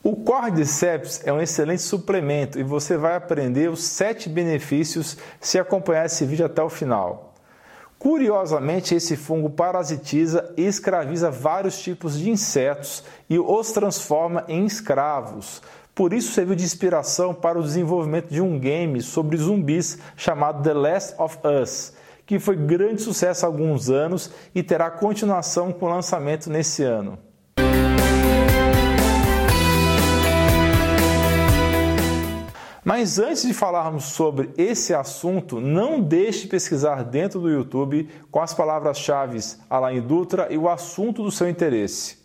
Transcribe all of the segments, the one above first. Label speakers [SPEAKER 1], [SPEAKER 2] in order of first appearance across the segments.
[SPEAKER 1] O Cordyceps é um excelente suplemento e você vai aprender os 7 benefícios se acompanhar esse vídeo até o final. Curiosamente, esse fungo parasitiza e escraviza vários tipos de insetos e os transforma em escravos. Por isso serviu de inspiração para o desenvolvimento de um game sobre zumbis chamado The Last of Us, que foi grande sucesso há alguns anos e terá continuação com o lançamento nesse ano. Mas antes de falarmos sobre esse assunto, não deixe de pesquisar dentro do YouTube com as palavras-chave Alain Dutra e o assunto do seu interesse.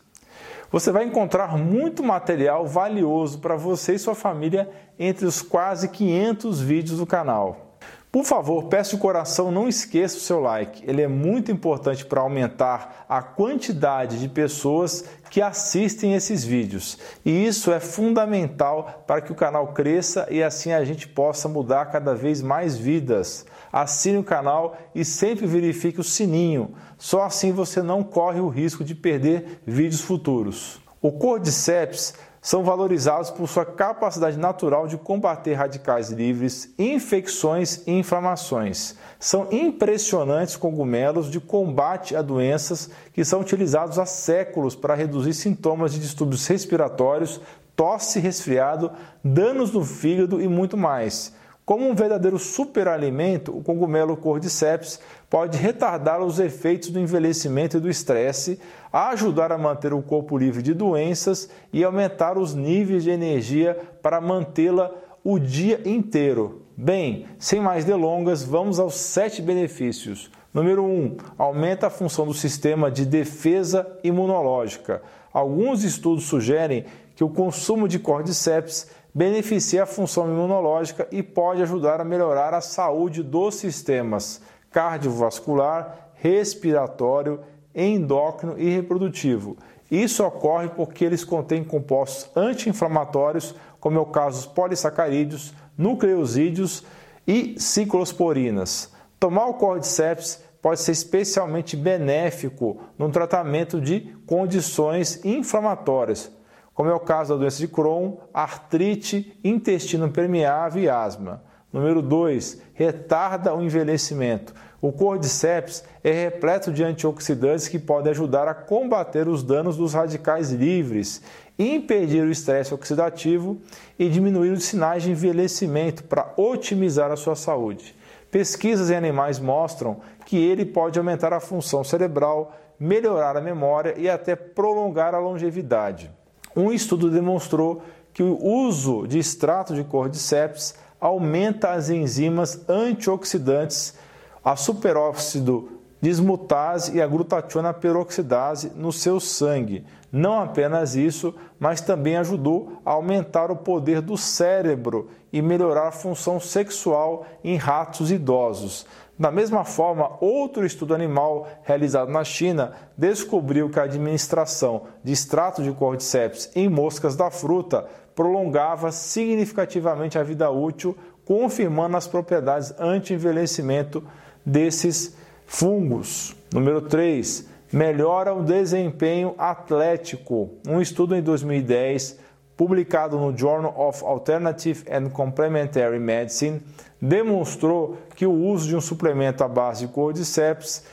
[SPEAKER 1] Você vai encontrar muito material valioso para você e sua família entre os quase 500 vídeos do canal. Por favor, peço de coração, não esqueça o seu like. Ele é muito importante para aumentar a quantidade de pessoas que assistem esses vídeos. E isso é fundamental para que o canal cresça e assim a gente possa mudar cada vez mais vidas. Assine o canal e sempre verifique o sininho. Só assim você não corre o risco de perder vídeos futuros. O Cordyceps são valorizados por sua capacidade natural de combater radicais livres, infecções e inflamações. São impressionantes cogumelos de combate a doenças que são utilizados há séculos para reduzir sintomas de distúrbios respiratórios, tosse, resfriado, danos no fígado e muito mais. Como um verdadeiro superalimento, o cogumelo Cordyceps pode retardar os efeitos do envelhecimento e do estresse, ajudar a manter o corpo livre de doenças e aumentar os níveis de energia para mantê-la o dia inteiro. Bem, sem mais delongas, vamos aos sete benefícios. Número 1. Um, aumenta a função do sistema de defesa imunológica. Alguns estudos sugerem que o consumo de Cordyceps beneficia a função imunológica e pode ajudar a melhorar a saúde dos sistemas cardiovascular, respiratório, endócrino e reprodutivo. Isso ocorre porque eles contêm compostos anti-inflamatórios, como é o caso dos polissacarídeos, nucleosídeos e ciclosporinas. Tomar o Cordyceps pode ser especialmente benéfico no tratamento de condições inflamatórias, como é o caso da doença de Crohn, artrite, intestino permeável e asma. Número 2, retarda o envelhecimento. O Cordyceps é repleto de antioxidantes que podem ajudar a combater os danos dos radicais livres, impedir o estresse oxidativo e diminuir os sinais de envelhecimento para otimizar a sua saúde. Pesquisas em animais mostram que ele pode aumentar a função cerebral, melhorar a memória e até prolongar a longevidade. Um estudo demonstrou que o uso de extrato de cordyceps aumenta as enzimas antioxidantes, a superóxido dismutase e a glutationa peroxidase no seu sangue. Não apenas isso, mas também ajudou a aumentar o poder do cérebro e melhorar a função sexual em ratos idosos. Da mesma forma, outro estudo animal realizado na China descobriu que a administração de extrato de cordyceps em moscas da fruta prolongava significativamente a vida útil, confirmando as propriedades anti-envelhecimento desses fungos. Número 3, melhora o desempenho atlético. Um estudo em 2010, publicado no Journal of Alternative and Complementary Medicine, demonstrou que o uso de um suplemento à base de cordyceps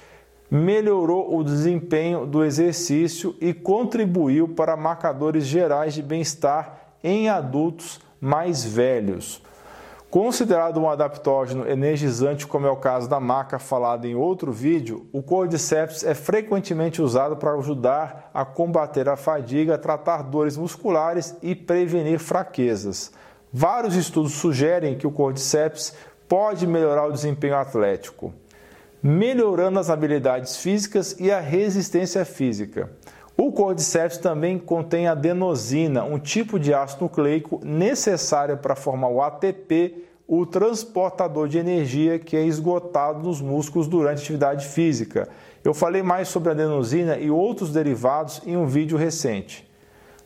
[SPEAKER 1] melhorou o desempenho do exercício e contribuiu para marcadores gerais de bem-estar em adultos mais velhos. Considerado um adaptógeno energizante, como é o caso da maca falado em outro vídeo, o Cordyceps é frequentemente usado para ajudar a combater a fadiga, tratar dores musculares e prevenir fraquezas. Vários estudos sugerem que o Cordyceps pode melhorar o desempenho atlético, melhorando as habilidades físicas e a resistência física. O cordyceps também contém adenosina, um tipo de ácido nucleico necessário para formar o ATP, o transportador de energia que é esgotado nos músculos durante atividade física. Eu falei mais sobre adenosina e outros derivados em um vídeo recente.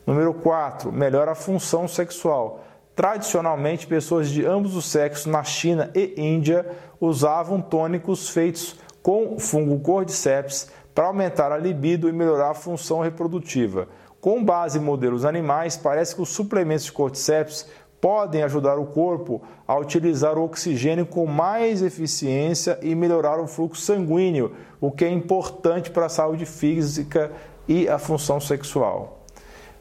[SPEAKER 1] Número 4. Melhora a função sexual. Tradicionalmente, pessoas de ambos os sexos na China e Índia usavam tônicos feitos com fungo cordyceps para aumentar a libido e melhorar a função reprodutiva. Com base em modelos animais, parece que os suplementos de cordyceps podem ajudar o corpo a utilizar o oxigênio com mais eficiência e melhorar o fluxo sanguíneo, o que é importante para a saúde física e a função sexual.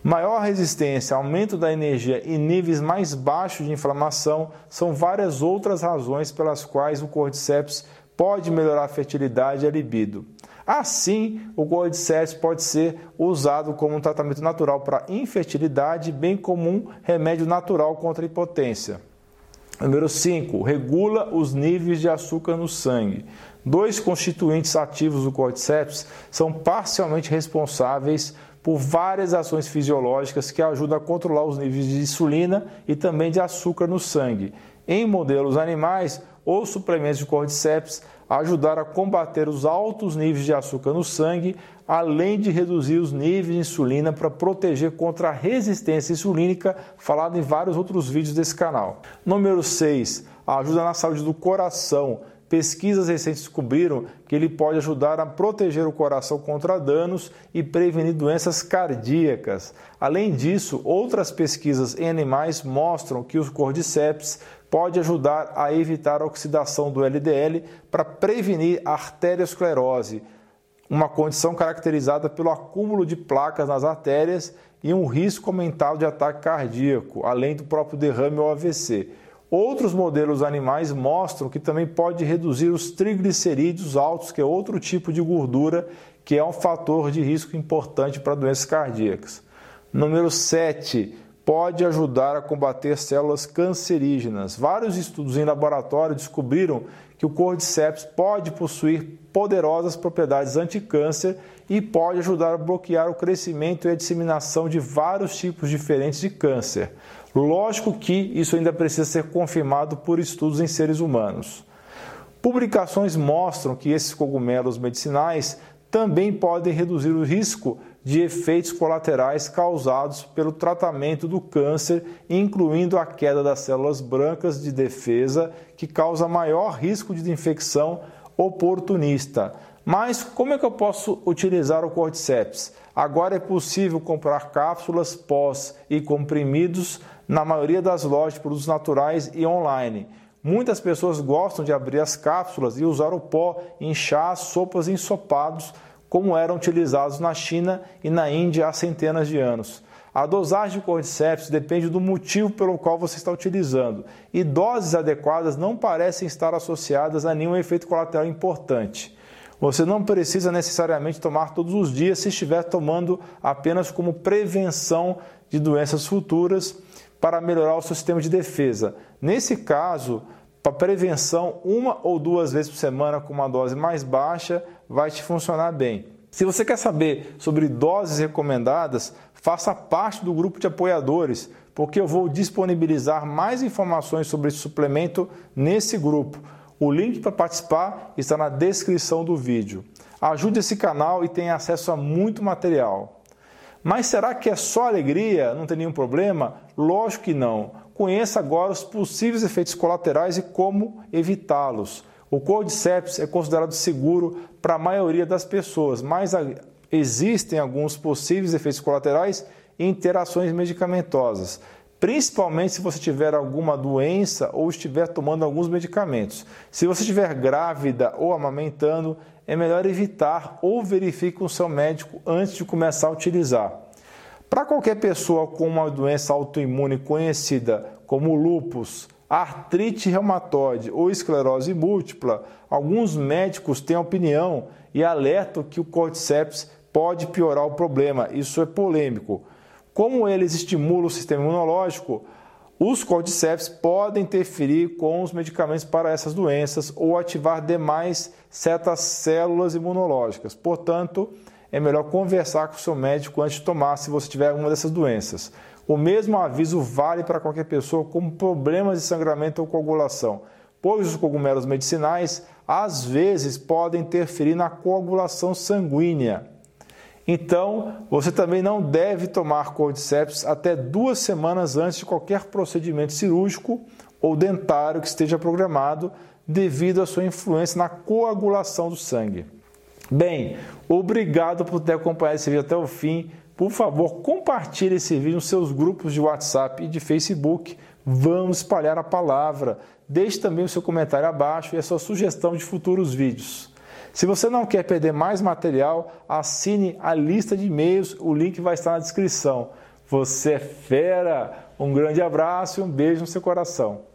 [SPEAKER 1] Maior resistência, aumento da energia e níveis mais baixos de inflamação são várias outras razões pelas quais o cordyceps pode melhorar a fertilidade e a libido. Assim, o cordyceps pode ser usado como um tratamento natural para infertilidade, bem como um remédio natural contra a impotência. Número 5. Regula os níveis de açúcar no sangue. Dois constituintes ativos do cordyceps são parcialmente responsáveis por várias ações fisiológicas que ajudam a controlar os níveis de insulina e também de açúcar no sangue. Em modelos animais, os suplementos de cordyceps ajudaram a combater os altos níveis de açúcar no sangue, além de reduzir os níveis de insulina para proteger contra a resistência insulínica, falado em vários outros vídeos desse canal. Número 6. Ajuda na saúde do coração Pesquisas recentes descobriram que ele pode ajudar a proteger o coração contra danos e prevenir doenças cardíacas. Além disso, outras pesquisas em animais mostram que os cordyceps pode ajudar a evitar a oxidação do LDL para prevenir a arteriosclerose, uma condição caracterizada pelo acúmulo de placas nas artérias e um risco aumentado de ataque cardíaco, além do próprio derrame ou AVC. Outros modelos animais mostram que também pode reduzir os triglicerídeos altos, que é outro tipo de gordura que é um fator de risco importante para doenças cardíacas. Número 7, pode ajudar a combater células cancerígenas. Vários estudos em laboratório descobriram que o cordyceps pode possuir poderosas propriedades anticâncer e pode ajudar a bloquear o crescimento e a disseminação de vários tipos diferentes de câncer. Lógico que isso ainda precisa ser confirmado por estudos em seres humanos. Publicações mostram que esses cogumelos medicinais também podem reduzir o risco de efeitos colaterais causados pelo tratamento do câncer, incluindo a queda das células brancas de defesa, que causa maior risco de infecção oportunista. Mas como é que eu posso utilizar o cordyceps? Agora é possível comprar cápsulas, pós e comprimidos na maioria das lojas de produtos naturais e online. Muitas pessoas gostam de abrir as cápsulas e usar o pó em chás, sopas ensopados, como eram utilizados na China e na Índia há centenas de anos. A dosagem de cordyceps depende do motivo pelo qual você está utilizando, e doses adequadas não parecem estar associadas a nenhum efeito colateral importante. Você não precisa necessariamente tomar todos os dias se estiver tomando apenas como prevenção de doenças futuras para melhorar o seu sistema de defesa. Nesse caso, para prevenção, uma ou duas vezes por semana com uma dose mais baixa vai te funcionar bem. Se você quer saber sobre doses recomendadas, faça parte do grupo de apoiadores, porque eu vou disponibilizar mais informações sobre esse suplemento nesse grupo. O link para participar está na descrição do vídeo. Ajude esse canal e tenha acesso a muito material. Mas será que é só alegria? Não tem nenhum problema? Lógico que não. Conheça agora os possíveis efeitos colaterais e como evitá-los. O Cordyceps é considerado seguro para a maioria das pessoas, mas existem alguns possíveis efeitos colaterais e interações medicamentosas, principalmente se você tiver alguma doença ou estiver tomando alguns medicamentos. Se você estiver grávida ou amamentando, é melhor evitar ou verifique com seu médico antes de começar a utilizar. Para qualquer pessoa com uma doença autoimune conhecida como lúpus, artrite reumatoide ou esclerose múltipla, alguns médicos têm opinião e alertam que o cordyceps pode piorar o problema. Isso é polêmico. Como eles estimulam o sistema imunológico, os cordyceps podem interferir com os medicamentos para essas doenças ou ativar demais certas células imunológicas. Portanto, é melhor conversar com o seu médico antes de tomar se você tiver uma dessas doenças. O mesmo aviso vale para qualquer pessoa com problemas de sangramento ou coagulação, pois os cogumelos medicinais às vezes podem interferir na coagulação sanguínea. Então, você também não deve tomar cordyceps até duas semanas antes de qualquer procedimento cirúrgico ou dentário que esteja programado, devido à sua influência na coagulação do sangue. Bem, obrigado por ter acompanhado esse vídeo até o fim. Por favor, compartilhe esse vídeo nos seus grupos de WhatsApp e de Facebook. Vamos espalhar a palavra. Deixe também o seu comentário abaixo e a sua sugestão de futuros vídeos. Se você não quer perder mais material, assine a lista de e-mails, o link vai estar na descrição. Você é fera! Um grande abraço e um beijo no seu coração.